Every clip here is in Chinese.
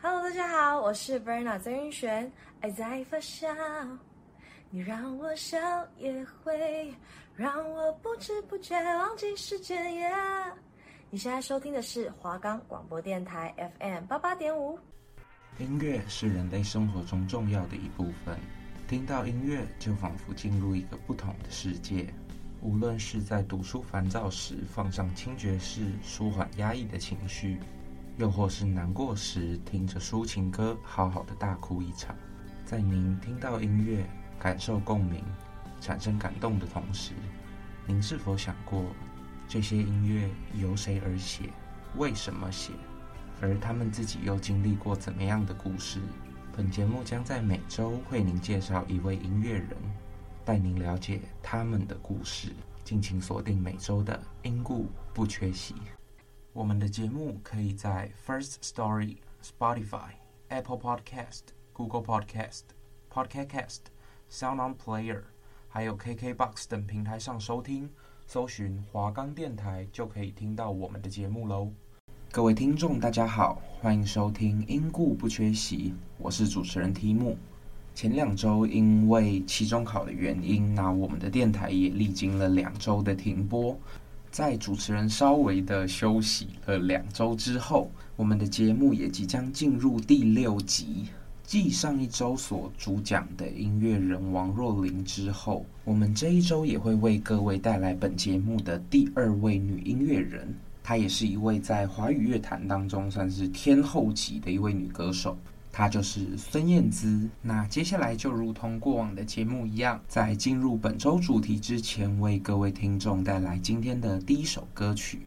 Hello，大家好，我是 Verna 曾云璇。爱在发酵，你让我笑也会让我不知不觉忘记时间。Yeah，你现在收听的是华冈广播电台 FM 八八点五。音乐是人类生活中重要的一部分，听到音乐就仿佛进入一个不同的世界。无论是在读书烦躁时放上轻爵士，舒缓压抑的情绪。又或是难过时，听着抒情歌，好好的大哭一场。在您听到音乐、感受共鸣、产生感动的同时，您是否想过，这些音乐由谁而写？为什么写？而他们自己又经历过怎么样的故事？本节目将在每周为您介绍一位音乐人，带您了解他们的故事。敬请锁定每周的音故不缺席。我们的节目可以在 First Story、Spotify、Apple Podcast、Google Podcast、Podcast Cast、Sound On Player，还有 KKBox 等平台上收听，搜寻华冈电台就可以听到我们的节目喽。各位听众，大家好，欢迎收听因故不缺席，我是主持人提姆。前两周因为期中考的原因，那我们的电台也历经了两周的停播。在主持人稍微的休息了两周之后，我们的节目也即将进入第六集。继上一周所主讲的音乐人王若琳之后，我们这一周也会为各位带来本节目的第二位女音乐人，她也是一位在华语乐坛当中算是天后级的一位女歌手。他就是孙燕姿。那接下来就如同过往的节目一样，在进入本周主题之前，为各位听众带来今天的第一首歌曲。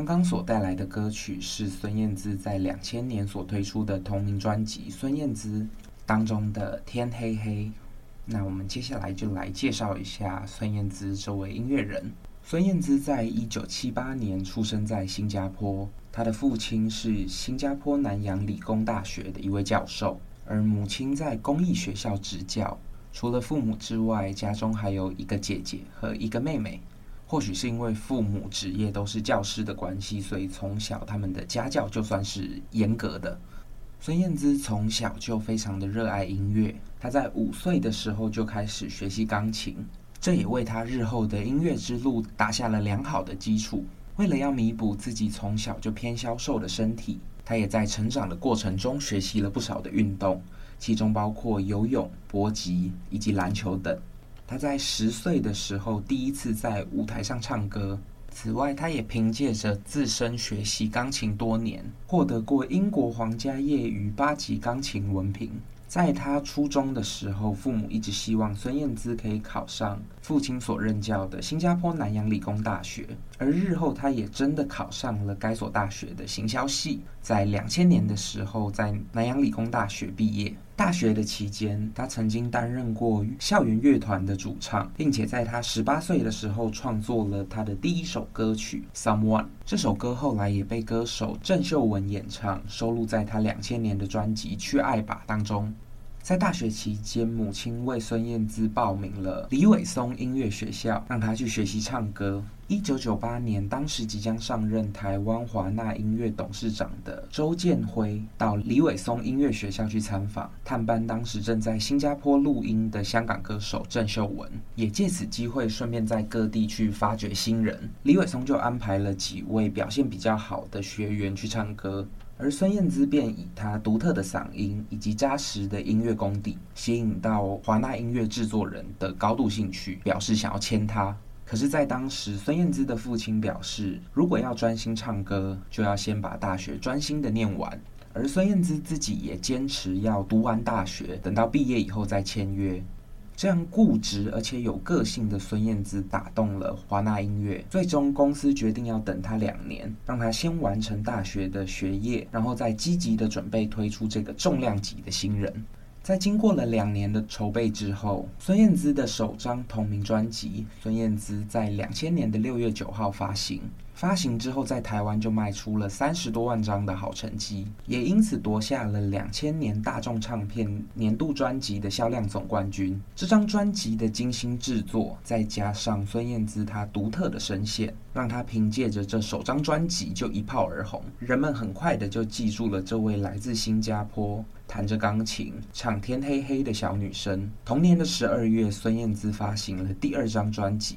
刚刚所带来的歌曲是孙燕姿在两千年所推出的同名专辑《孙燕姿》当中的《天黑黑》。那我们接下来就来介绍一下孙燕姿这位音乐人。孙燕姿在一九七八年出生在新加坡，她的父亲是新加坡南洋理工大学的一位教授，而母亲在公益学校执教。除了父母之外，家中还有一个姐姐和一个妹妹。或许是因为父母职业都是教师的关系，所以从小他们的家教就算是严格的。孙燕姿从小就非常的热爱音乐，她在五岁的时候就开始学习钢琴，这也为她日后的音乐之路打下了良好的基础。为了要弥补自己从小就偏消瘦的身体，她也在成长的过程中学习了不少的运动，其中包括游泳、搏击以及篮球等。他在十岁的时候第一次在舞台上唱歌。此外，他也凭借着自身学习钢琴多年，获得过英国皇家业余八级钢琴文凭。在他初中的时候，父母一直希望孙燕姿可以考上父亲所任教的新加坡南洋理工大学，而日后他也真的考上了该所大学的行销系。在两千年的时候，在南洋理工大学毕业。大学的期间，他曾经担任过校园乐团的主唱，并且在他十八岁的时候创作了他的第一首歌曲《Someone》。这首歌后来也被歌手郑秀文演唱，收录在他两千年的专辑《去爱吧》当中。在大学期间，母亲为孙燕姿报名了李伟松音乐学校，让她去学习唱歌。一九九八年，当时即将上任台湾华纳音乐董事长的周建辉到李伟松音乐学校去参访，探班当时正在新加坡录音的香港歌手郑秀文，也借此机会顺便在各地去发掘新人。李伟松就安排了几位表现比较好的学员去唱歌。而孙燕姿便以她独特的嗓音以及扎实的音乐功底，吸引到华纳音乐制作人的高度兴趣，表示想要签她。可是，在当时，孙燕姿的父亲表示，如果要专心唱歌，就要先把大学专心的念完。而孙燕姿自己也坚持要读完大学，等到毕业以后再签约。这样固执而且有个性的孙燕姿打动了华纳音乐，最终公司决定要等她两年，让她先完成大学的学业，然后再积极的准备推出这个重量级的新人。在经过了两年的筹备之后，孙燕姿的首张同名专辑《孙燕姿》在两千年的六月九号发行。发行之后，在台湾就卖出了三十多万张的好成绩，也因此夺下了两千年大众唱片年度专辑的销量总冠军。这张专辑的精心制作，再加上孙燕姿她独特的声线，让她凭借着这首张专辑就一炮而红。人们很快的就记住了这位来自新加坡、弹着钢琴、唱《天黑黑》的小女生。同年的十二月，孙燕姿发行了第二张专辑。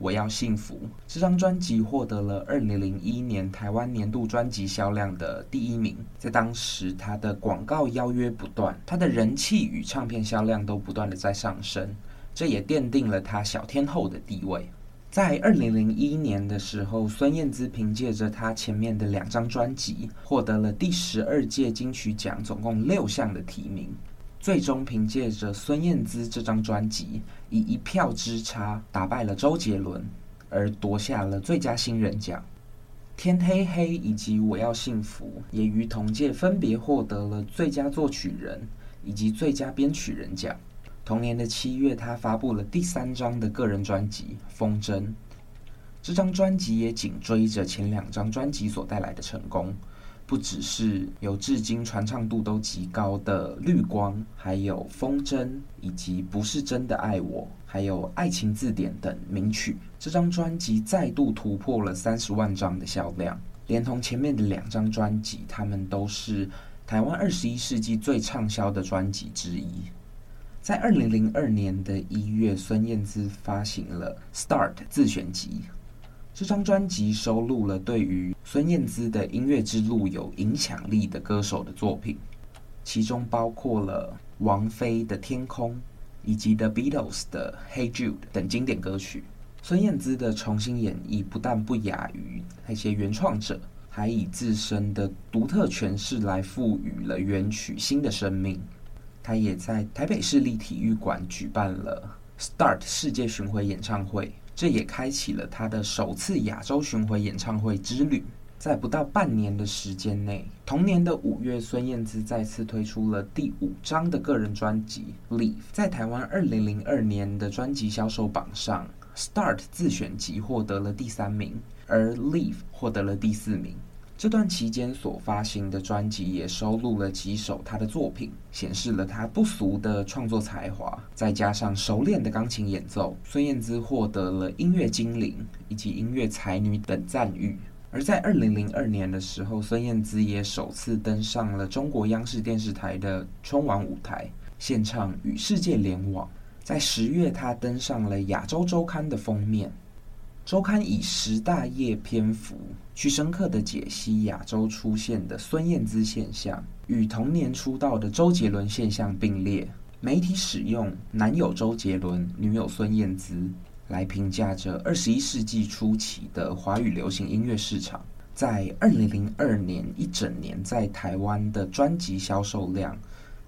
我要幸福。这张专辑获得了二零零一年台湾年度专辑销量的第一名。在当时，他的广告邀约不断，他的人气与唱片销量都不断的在上升，这也奠定了他小天后的地位。在二零零一年的时候，孙燕姿凭借着他前面的两张专辑，获得了第十二届金曲奖总共六项的提名。最终凭借着孙燕姿这张专辑，以一票之差打败了周杰伦，而夺下了最佳新人奖。天黑黑以及我要幸福也于同届分别获得了最佳作曲人以及最佳编曲人奖。同年的七月，他发布了第三张的个人专辑《风筝》，这张专辑也紧追着前两张专辑所带来的成功。不只是有至今传唱度都极高的《绿光》，还有《风筝》，以及《不是真的爱我》，还有《爱情字典》等名曲。这张专辑再度突破了三十万张的销量，连同前面的两张专辑，他们都是台湾二十一世纪最畅销的专辑之一。在二零零二年的一月，孙燕姿发行了《Start》自选集。这张专辑收录了对于孙燕姿的音乐之路有影响力的歌手的作品，其中包括了王菲的《天空》以及 The Beatles 的《Hey Jude》等经典歌曲。孙燕姿的重新演绎不但不亚于那些原创者，还以自身的独特诠释来赋予了原曲新的生命。她也在台北市立体育馆举办了 Start 世界巡回演唱会。这也开启了他的首次亚洲巡回演唱会之旅。在不到半年的时间内，同年的五月，孙燕姿再次推出了第五张的个人专辑《Leave》。在台湾二零零二年的专辑销售榜上，《Start》自选集获得了第三名，而《Leave》获得了第四名。这段期间所发行的专辑也收录了几首他的作品，显示了他不俗的创作才华，再加上熟练的钢琴演奏，孙燕姿获得了音乐精灵以及音乐才女等赞誉。而在二零零二年的时候，孙燕姿也首次登上了中国央视电视台的春晚舞台，献唱《与世界联网》。在十月，她登上了《亚洲周刊》的封面。周刊以十大页篇幅去深刻地解析亚洲出现的孙燕姿现象，与同年出道的周杰伦现象并列。媒体使用“男友周杰伦，女友孙燕姿”来评价着二十一世纪初期的华语流行音乐市场。在二零零二年一整年，在台湾的专辑销售量。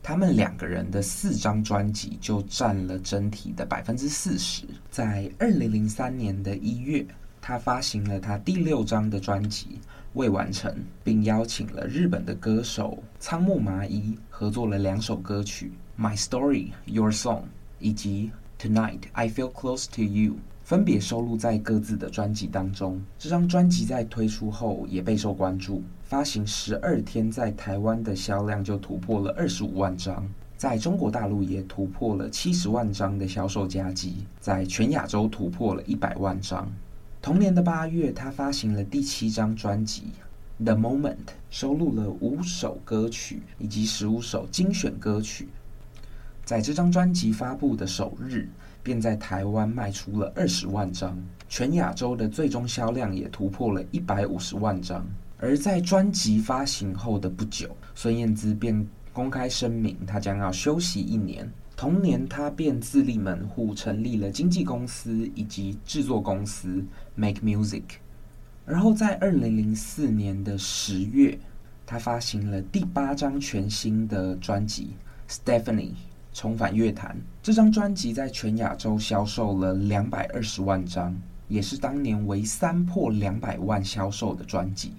他们两个人的四张专辑就占了整体的百分之四十。在二零零三年的一月，他发行了他第六张的专辑《未完成》，并邀请了日本的歌手仓木麻衣合作了两首歌曲《My Story Your Song》以及《Tonight I Feel Close to You》。分别收录在各自的专辑当中。这张专辑在推出后也备受关注，发行十二天在台湾的销量就突破了二十五万张，在中国大陆也突破了七十万张的销售佳绩，在全亚洲突破了一百万张。同年的八月，他发行了第七张专辑《The Moment》，收录了五首歌曲以及十五首精选歌曲。在这张专辑发布的首日，便在台湾卖出了二十万张，全亚洲的最终销量也突破了一百五十万张。而在专辑发行后的不久，孙燕姿便公开声明，她将要休息一年。同年，她便自立门户，成立了经纪公司以及制作公司 Make Music。而后在二零零四年的十月，她发行了第八张全新的专辑《Stephanie》。重返乐坛，这张专辑在全亚洲销售了两百二十万张，也是当年唯三破两百万销售的专辑。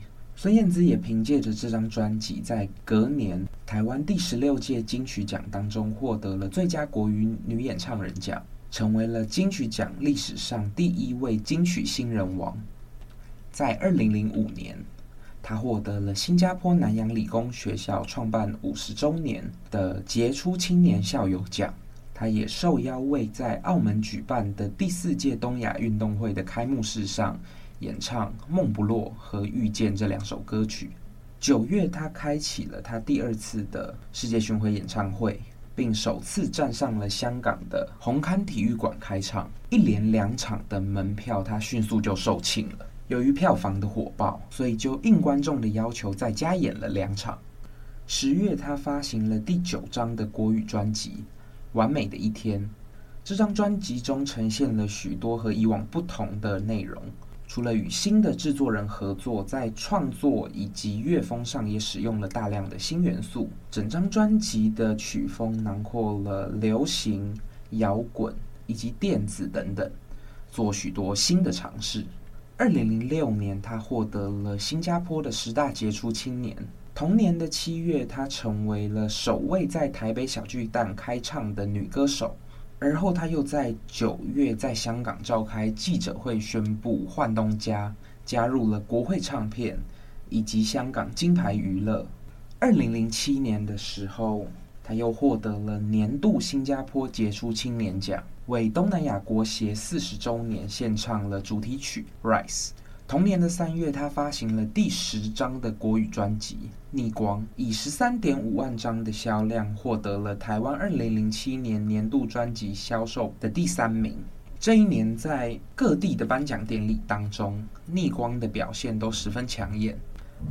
孙燕姿也凭借着这张专辑，在隔年台湾第十六届金曲奖当中获得了最佳国语女演唱人奖，成为了金曲奖历史上第一位金曲新人王。在二零零五年，她获得了新加坡南洋理工学校创办五十周年的杰出青年校友奖。她也受邀为在澳门举办的第四届东亚运动会的开幕式上演唱《梦不落》和《遇见》这两首歌曲。九月，他开启了他第二次的世界巡回演唱会，并首次站上了香港的红磡体育馆开唱。一连两场的门票，他迅速就售罄了。由于票房的火爆，所以就应观众的要求再加演了两场。十月，他发行了第九张的国语专辑《完美的一天》。这张专辑中呈现了许多和以往不同的内容，除了与新的制作人合作，在创作以及乐风上也使用了大量的新元素。整张专辑的曲风囊括了流行、摇滚以及电子等等，做许多新的尝试。二零零六年，她获得了新加坡的十大杰出青年。同年的七月，她成为了首位在台北小巨蛋开唱的女歌手。而后，他又在九月在香港召开记者会，宣布换东家，加入了国会唱片，以及香港金牌娱乐。二零零七年的时候，他又获得了年度新加坡杰出青年奖，为东南亚国协四十周年献唱了主题曲《Rise》。同年的三月，他发行了第十张的国语专辑《逆光》，以十三点五万张的销量，获得了台湾二零零七年年度专辑销售的第三名。这一年，在各地的颁奖典礼当中，《逆光》的表现都十分抢眼。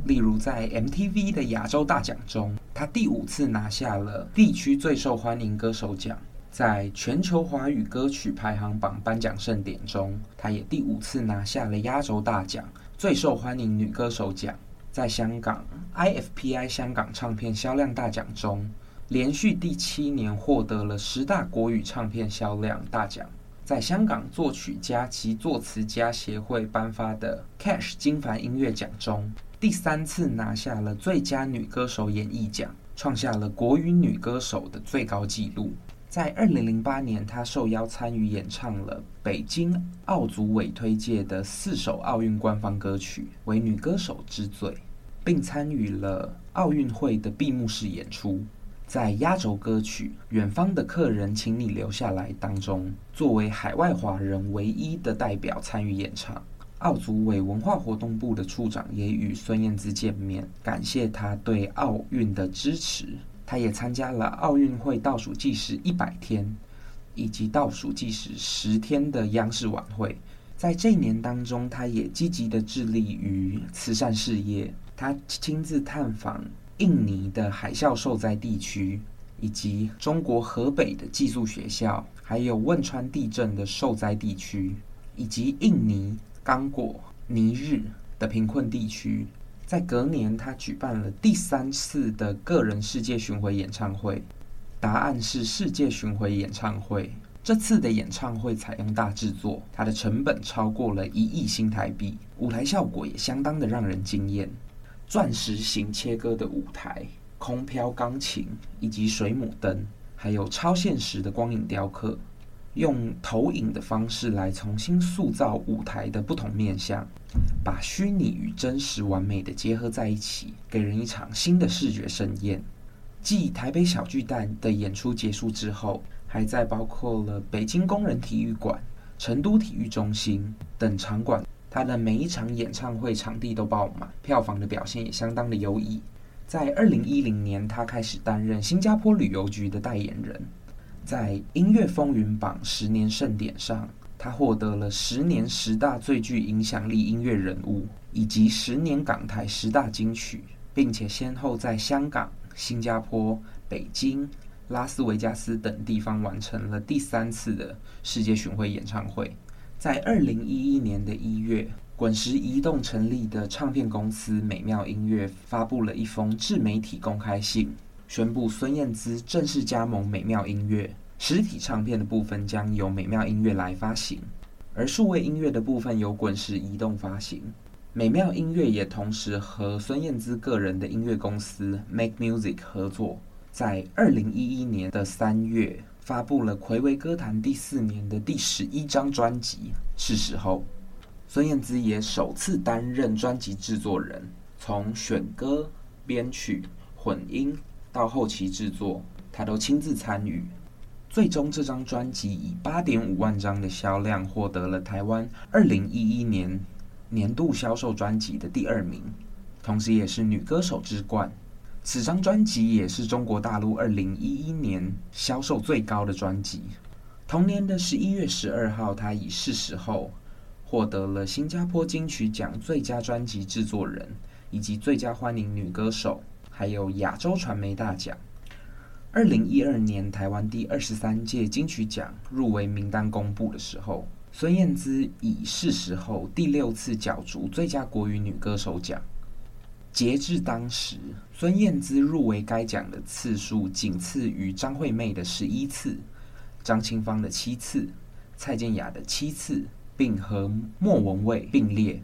例如，在 MTV 的亚洲大奖中，他第五次拿下了地区最受欢迎歌手奖。在全球华语歌曲排行榜颁奖盛典中，她也第五次拿下了压轴大奖——最受欢迎女歌手奖。在香港 IFPI 香港唱片销量大奖中，连续第七年获得了十大国语唱片销量大奖。在香港作曲家及作词家协会颁发的 Cash 金帆音乐奖中，第三次拿下了最佳女歌手演绎奖，创下了国语女歌手的最高纪录。在二零零八年，她受邀参与演唱了北京奥组委推介的四首奥运官方歌曲，为女歌手之最，并参与了奥运会的闭幕式演出。在压轴歌曲《远方的客人，请你留下来》当中，作为海外华人唯一的代表参与演唱。奥组委文化活动部的处长也与孙燕姿见面，感谢她对奥运的支持。他也参加了奥运会倒数计时一百天以及倒数计时十天的央视晚会。在这一年当中，他也积极的致力于慈善事业。他亲自探访印尼的海啸受灾地区，以及中国河北的寄宿学校，还有汶川地震的受灾地区，以及印尼刚果、尼日的贫困地区。在隔年，他举办了第三次的个人世界巡回演唱会，答案是世界巡回演唱会。这次的演唱会采用大制作，它的成本超过了一亿新台币，舞台效果也相当的让人惊艳。钻石型切割的舞台、空飘钢琴以及水母灯，还有超现实的光影雕刻，用投影的方式来重新塑造舞台的不同面向。把虚拟与真实完美的结合在一起，给人一场新的视觉盛宴。继台北小巨蛋的演出结束之后，还在包括了北京工人体育馆、成都体育中心等场馆，他的每一场演唱会场地都爆满，票房的表现也相当的优异。在二零一零年，他开始担任新加坡旅游局的代言人，在音乐风云榜十年盛典上。他获得了十年十大最具影响力音乐人物，以及十年港台十大金曲，并且先后在香港、新加坡、北京、拉斯维加斯等地方完成了第三次的世界巡回演唱会。在二零一一年的一月，滚石移动成立的唱片公司美妙音乐发布了一封致媒体公开信，宣布孙燕姿正式加盟美妙音乐。实体唱片的部分将由美妙音乐来发行，而数位音乐的部分由滚石移动发行。美妙音乐也同时和孙燕姿个人的音乐公司 Make Music 合作，在二零一一年的三月发布了睽违歌坛第四年的第十一张专辑《是时候》。孙燕姿也首次担任专辑制作人，从选歌、编曲、混音到后期制作，她都亲自参与。最终，这张专辑以八点五万张的销量，获得了台湾二零一一年年度销售专辑的第二名，同时也是女歌手之冠。此张专辑也是中国大陆二零一一年销售最高的专辑。同年的十一月十二号，她以《是时候》获得了新加坡金曲奖最佳专辑制作人，以及最佳欢迎女歌手，还有亚洲传媒大奖。二零一二年，台湾第二十三届金曲奖入围名单公布的时候，孙燕姿以是时候第六次角逐最佳国语女歌手奖。截至当时，孙燕姿入围该奖的次数仅次于张惠妹的十一次、张清芳的七次、蔡健雅的七次，并和莫文蔚并列。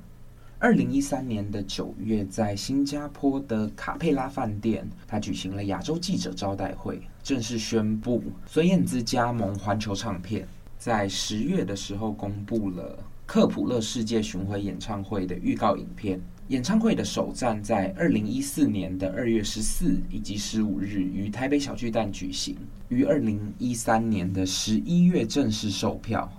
二零一三年的九月，在新加坡的卡佩拉饭店，他举行了亚洲记者招待会，正式宣布孙燕姿加盟环球唱片。在十月的时候，公布了克普勒世界巡回演唱会的预告影片。演唱会的首站在二零一四年的二月十四以及十五日于台北小巨蛋举行，于二零一三年的十一月正式售票。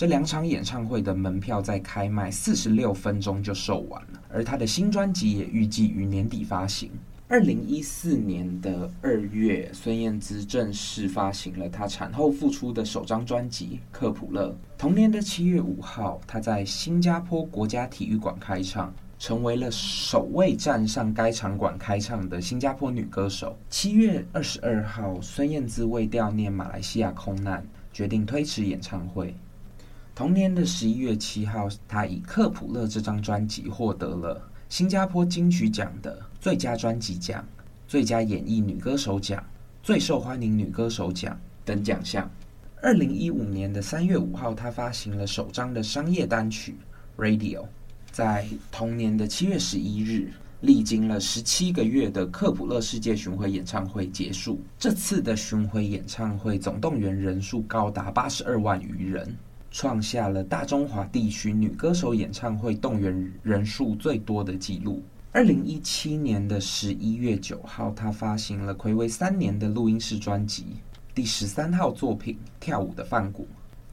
这两场演唱会的门票在开卖四十六分钟就售完了，而他的新专辑也预计于年底发行。二零一四年的二月，孙燕姿正式发行了她产后复出的首张专辑《克卜勒》。同年的七月五号，她在新加坡国家体育馆开唱，成为了首位站上该场馆开唱的新加坡女歌手。七月二十二号，孙燕姿为悼念马来西亚空难，决定推迟演唱会。同年的十一月七号，她以《克卜勒》这张专辑获得了新加坡金曲奖的最佳专辑奖、最佳演绎女歌手奖、最受欢迎女歌手奖等奖项。二零一五年的三月五号，她发行了首张的商业单曲《Radio》。在同年的七月十一日，历经了十七个月的克卜勒世界巡回演唱会结束。这次的巡回演唱会总动员人数高达八十二万余人，创下了大中华地区女歌手演唱会动员人数最多的纪录。二零一七年的十一月九号，她发行了暌违三年的录音室专辑，第十三号作品《跳舞的梵谷》。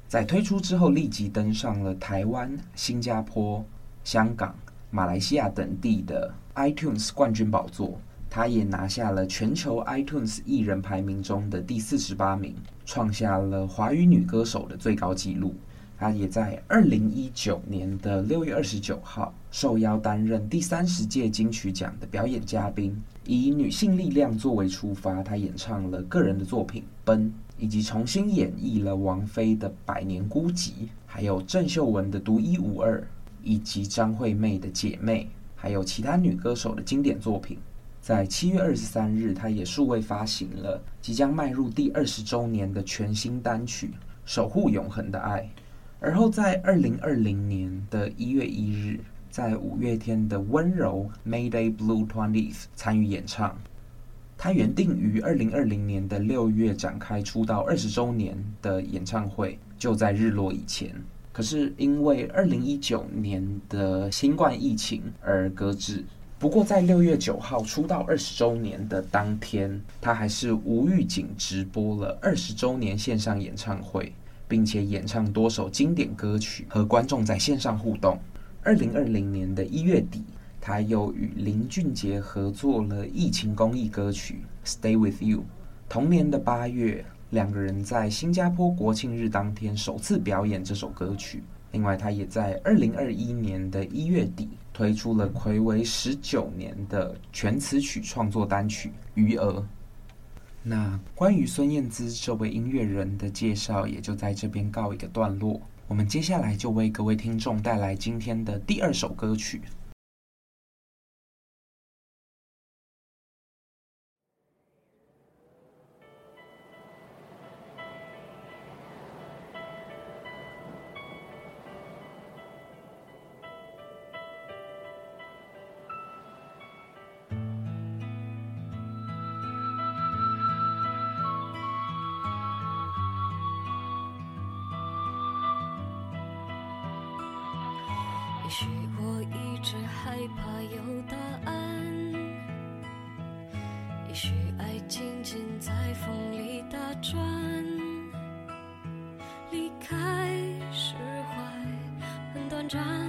在推出之后，立即登上了台湾、新加坡、香港、马来西亚等地的 iTunes 冠军宝座。他也拿下了全球 iTunes 艺人排名中的第四十八名，创下了华语女歌手的最高纪录。他也在二零一九年的六月二十九号受邀担任第三十届金曲奖的表演嘉宾，以女性力量作为出发，他演唱了个人的作品《奔》，以及重新演绎了王菲的《百年孤寂》，还有郑秀文的《独一无二》，以及张惠妹的《姐妹》，还有其他女歌手的经典作品。在七月二十三日，他也数位发行了即将迈入第二十周年的全新单曲《守护永恒的爱》。而后，在二零二零年的一月一日，在五月天的《温柔》（Mayday Blue Twentieth） 参与演唱。他原定于二零二零年的六月展开出道二十周年的演唱会，就在日落以前。可是因为二零一九年的新冠疫情而搁置。不过，在六月九号出道二十周年的当天，他还是无预警直播了二十周年线上演唱会。并且演唱多首经典歌曲，和观众在线上互动。二零二零年的一月底，他又与林俊杰合作了疫情公益歌曲《Stay With You》。同年的八月，两个人在新加坡国庆日当天首次表演这首歌曲。另外，他也在二零二一年的一月底推出了暌违十九年的全词曲创作单曲《余额》。那关于孙燕姿这位音乐人的介绍也就在这边告一个段落。我们接下来就为各位听众带来今天的第二首歌曲。许我一直害怕有答案，也许爱静静在风里打转，离开释怀很短暂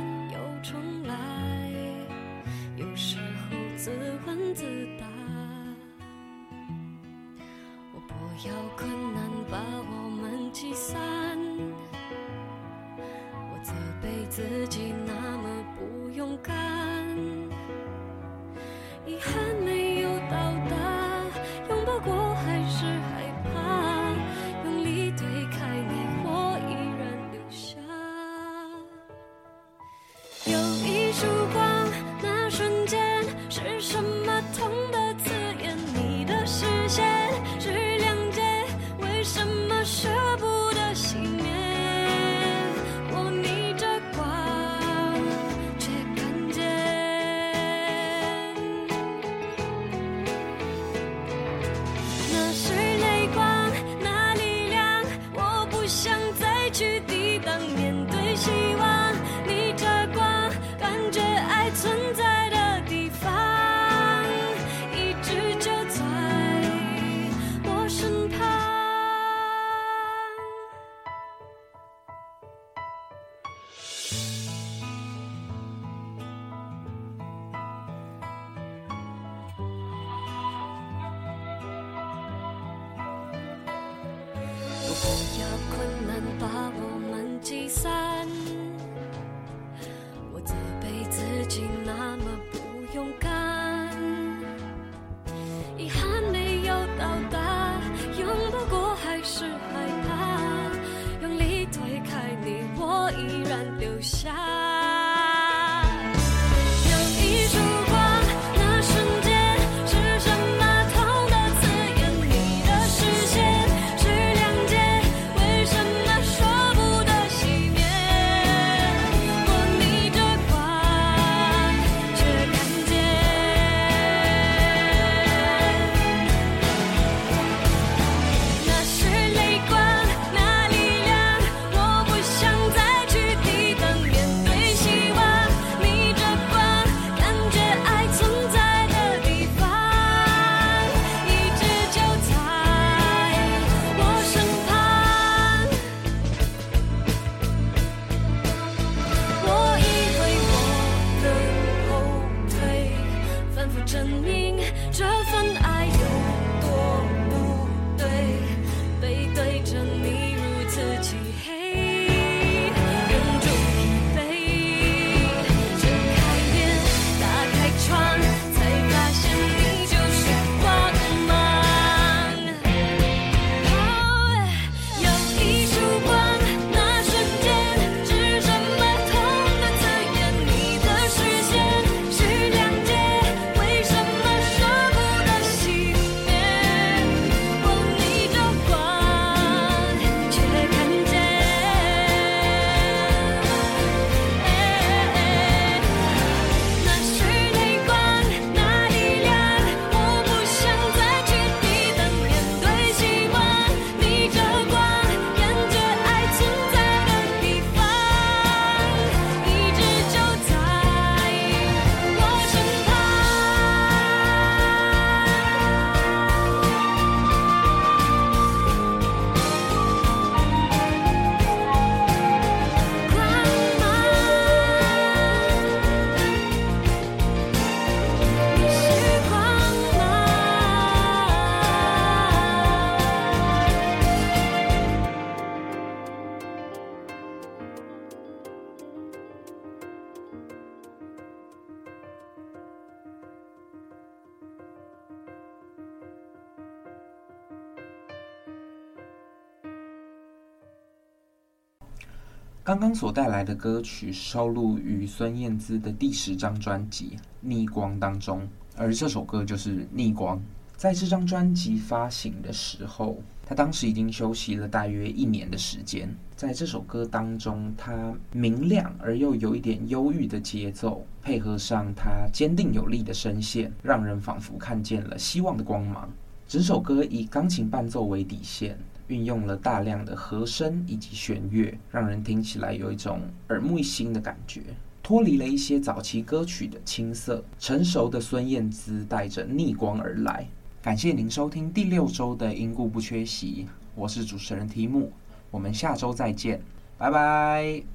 刚刚所带来的歌曲收录于孙燕姿的第十张专辑《逆光》当中，而这首歌就是《逆光》。在这张专辑发行的时候，她当时已经休息了大约一年的时间。在这首歌当中，她明亮而又有一点忧郁的节奏，配合上她坚定有力的声线，让人仿佛看见了希望的光芒。整首歌以钢琴伴奏为底线。运用了大量的和声以及弦乐，让人听起来有一种耳目一新的感觉。脱离了一些早期歌曲的青涩，成熟的孙燕姿带着逆光而来。感谢您收听第六周的因故不缺席，我是主持人提姆，我们下周再见，拜拜。